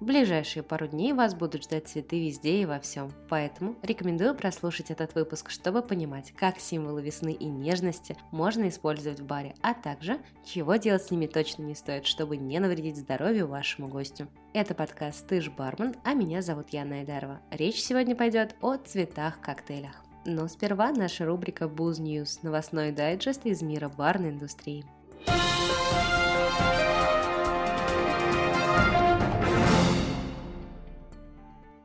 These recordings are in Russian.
В ближайшие пару дней вас будут ждать цветы везде и во всем, поэтому рекомендую прослушать этот выпуск, чтобы понимать, как символы весны и нежности можно использовать в баре, а также чего делать с ними точно не стоит, чтобы не навредить здоровью вашему гостю. Это подкаст «Ты ж бармен», а меня зовут Яна Айдарова. Речь сегодня пойдет о цветах-коктейлях. Но сперва наша рубрика Booze News – новостной дайджест из мира барной индустрии.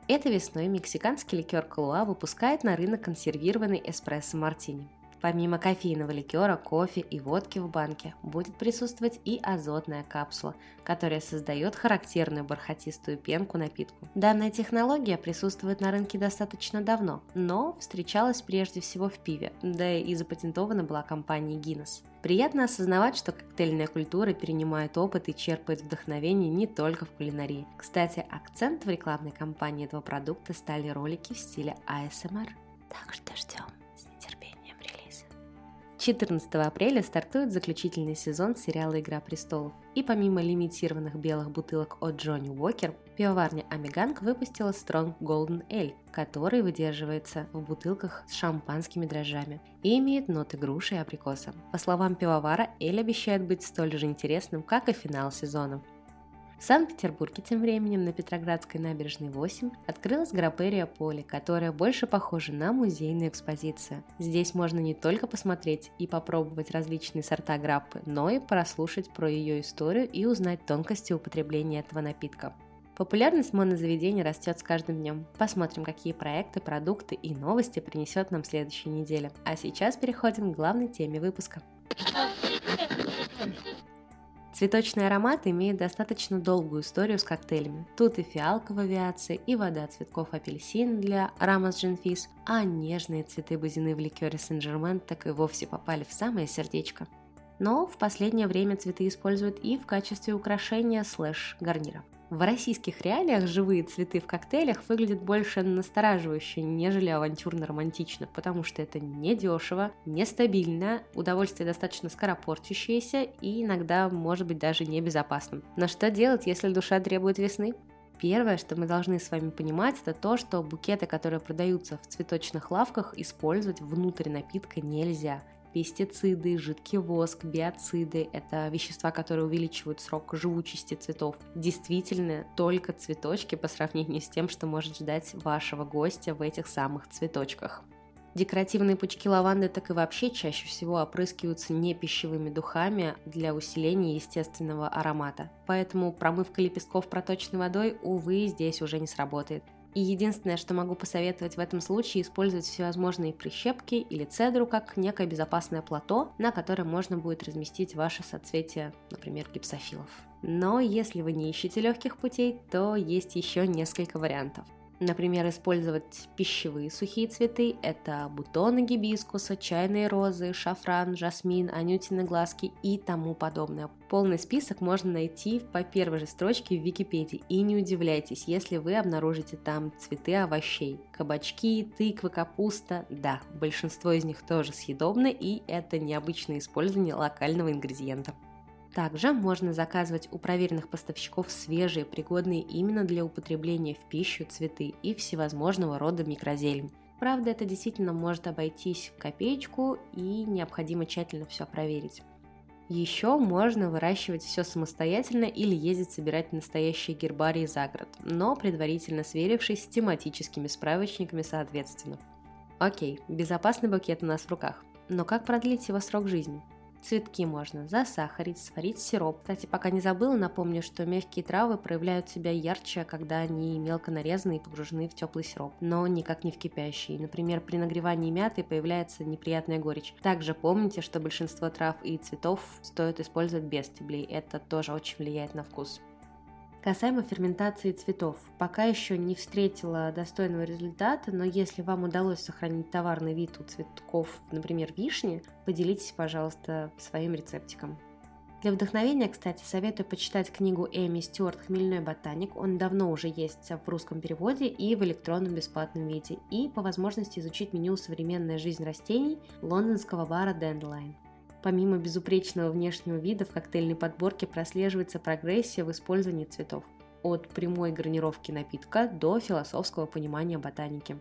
Этой весной мексиканский ликер Калуа выпускает на рынок консервированный эспрессо-мартини. Помимо кофейного ликера, кофе и водки в банке будет присутствовать и азотная капсула, которая создает характерную бархатистую пенку напитку. Данная технология присутствует на рынке достаточно давно, но встречалась прежде всего в пиве, да и запатентована была компанией Guinness. Приятно осознавать, что коктейльная культура перенимает опыт и черпает вдохновение не только в кулинарии. Кстати, акцент в рекламной кампании этого продукта стали ролики в стиле ASMR. Так что ждем. 14 апреля стартует заключительный сезон сериала «Игра престолов». И помимо лимитированных белых бутылок от Джонни Уокер, пивоварня Амиганг выпустила Strong Golden Ale, который выдерживается в бутылках с шампанскими дрожжами и имеет ноты груши и абрикоса. По словам пивовара, Эль обещает быть столь же интересным, как и финал сезона. В Санкт-Петербурге тем временем на Петроградской набережной 8 открылась Граперия Поле, которая больше похожа на музейную экспозицию. Здесь можно не только посмотреть и попробовать различные сорта граппы, но и прослушать про ее историю и узнать тонкости употребления этого напитка. Популярность монозаведения растет с каждым днем. Посмотрим, какие проекты, продукты и новости принесет нам следующая неделя. А сейчас переходим к главной теме выпуска. Цветочные ароматы имеют достаточно долгую историю с коктейлями. Тут и фиалка в авиации, и вода цветков апельсин для Рамос Джинфис, а нежные цветы бузины в ликере Сен-Жермен так и вовсе попали в самое сердечко. Но в последнее время цветы используют и в качестве украшения слэш-гарнира. В российских реалиях живые цветы в коктейлях выглядят больше настораживающе, нежели авантюрно-романтично, потому что это не дешево, нестабильно, удовольствие достаточно скоропортящееся и иногда может быть даже небезопасным. Но что делать, если душа требует весны? Первое, что мы должны с вами понимать, это то, что букеты, которые продаются в цветочных лавках, использовать внутрь напитка нельзя пестициды, жидкий воск, биоциды – это вещества, которые увеличивают срок живучести цветов. Действительно, только цветочки по сравнению с тем, что может ждать вашего гостя в этих самых цветочках. Декоративные пучки лаванды так и вообще чаще всего опрыскиваются не пищевыми духами для усиления естественного аромата. Поэтому промывка лепестков проточной водой, увы, здесь уже не сработает. И единственное, что могу посоветовать в этом случае, использовать всевозможные прищепки или цедру как некое безопасное плато, на котором можно будет разместить ваше соцветие, например, гипсофилов. Но если вы не ищете легких путей, то есть еще несколько вариантов. Например, использовать пищевые сухие цветы – это бутоны гибискуса, чайные розы, шафран, жасмин, анютины глазки и тому подобное. Полный список можно найти по первой же строчке в Википедии. И не удивляйтесь, если вы обнаружите там цветы овощей. Кабачки, тыквы, капуста. Да, большинство из них тоже съедобны, и это необычное использование локального ингредиента. Также можно заказывать у проверенных поставщиков свежие, пригодные именно для употребления в пищу цветы и всевозможного рода микрозелень. Правда, это действительно может обойтись в копеечку и необходимо тщательно все проверить. Еще можно выращивать все самостоятельно или ездить собирать настоящие гербарии за город, но предварительно сверившись с тематическими справочниками соответственно. Окей, безопасный букет у нас в руках, но как продлить его срок жизни? Цветки можно засахарить, сварить сироп. Кстати, пока не забыла, напомню, что мягкие травы проявляют себя ярче, когда они мелко нарезаны и погружены в теплый сироп, но никак не в кипящий. Например, при нагревании мяты появляется неприятная горечь. Также помните, что большинство трав и цветов стоит использовать без стеблей. Это тоже очень влияет на вкус. Касаемо ферментации цветов, пока еще не встретила достойного результата, но если вам удалось сохранить товарный вид у цветков, например, вишни, поделитесь, пожалуйста, своим рецептиком. Для вдохновения, кстати, советую почитать книгу Эми Стюарт «Хмельной ботаник». Он давно уже есть в русском переводе и в электронном бесплатном виде. И по возможности изучить меню «Современная жизнь растений» лондонского бара Dandelion. Помимо безупречного внешнего вида в коктейльной подборке прослеживается прогрессия в использовании цветов. От прямой гарнировки напитка до философского понимания ботаники.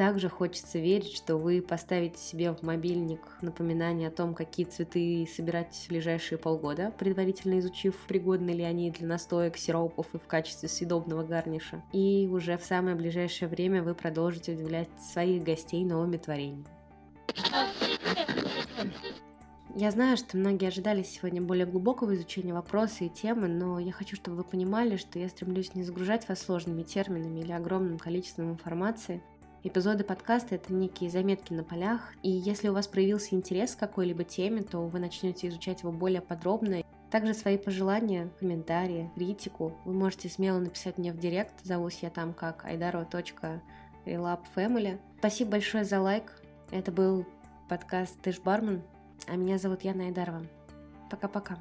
Также хочется верить, что вы поставите себе в мобильник напоминание о том, какие цветы собирать в ближайшие полгода, предварительно изучив, пригодны ли они для настоек, сиропов и в качестве съедобного гарниша. И уже в самое ближайшее время вы продолжите удивлять своих гостей новыми творениями. Я знаю, что многие ожидали сегодня более глубокого изучения вопроса и темы, но я хочу, чтобы вы понимали, что я стремлюсь не загружать вас сложными терминами или огромным количеством информации, Эпизоды подкаста — это некие заметки на полях, и если у вас проявился интерес к какой-либо теме, то вы начнете изучать его более подробно. Также свои пожелания, комментарии, критику вы можете смело написать мне в директ, зовусь я там как aidaro.relabfamily. Спасибо большое за лайк. Это был подкаст «Ты ж бармен», а меня зовут Яна Айдарова. Пока-пока.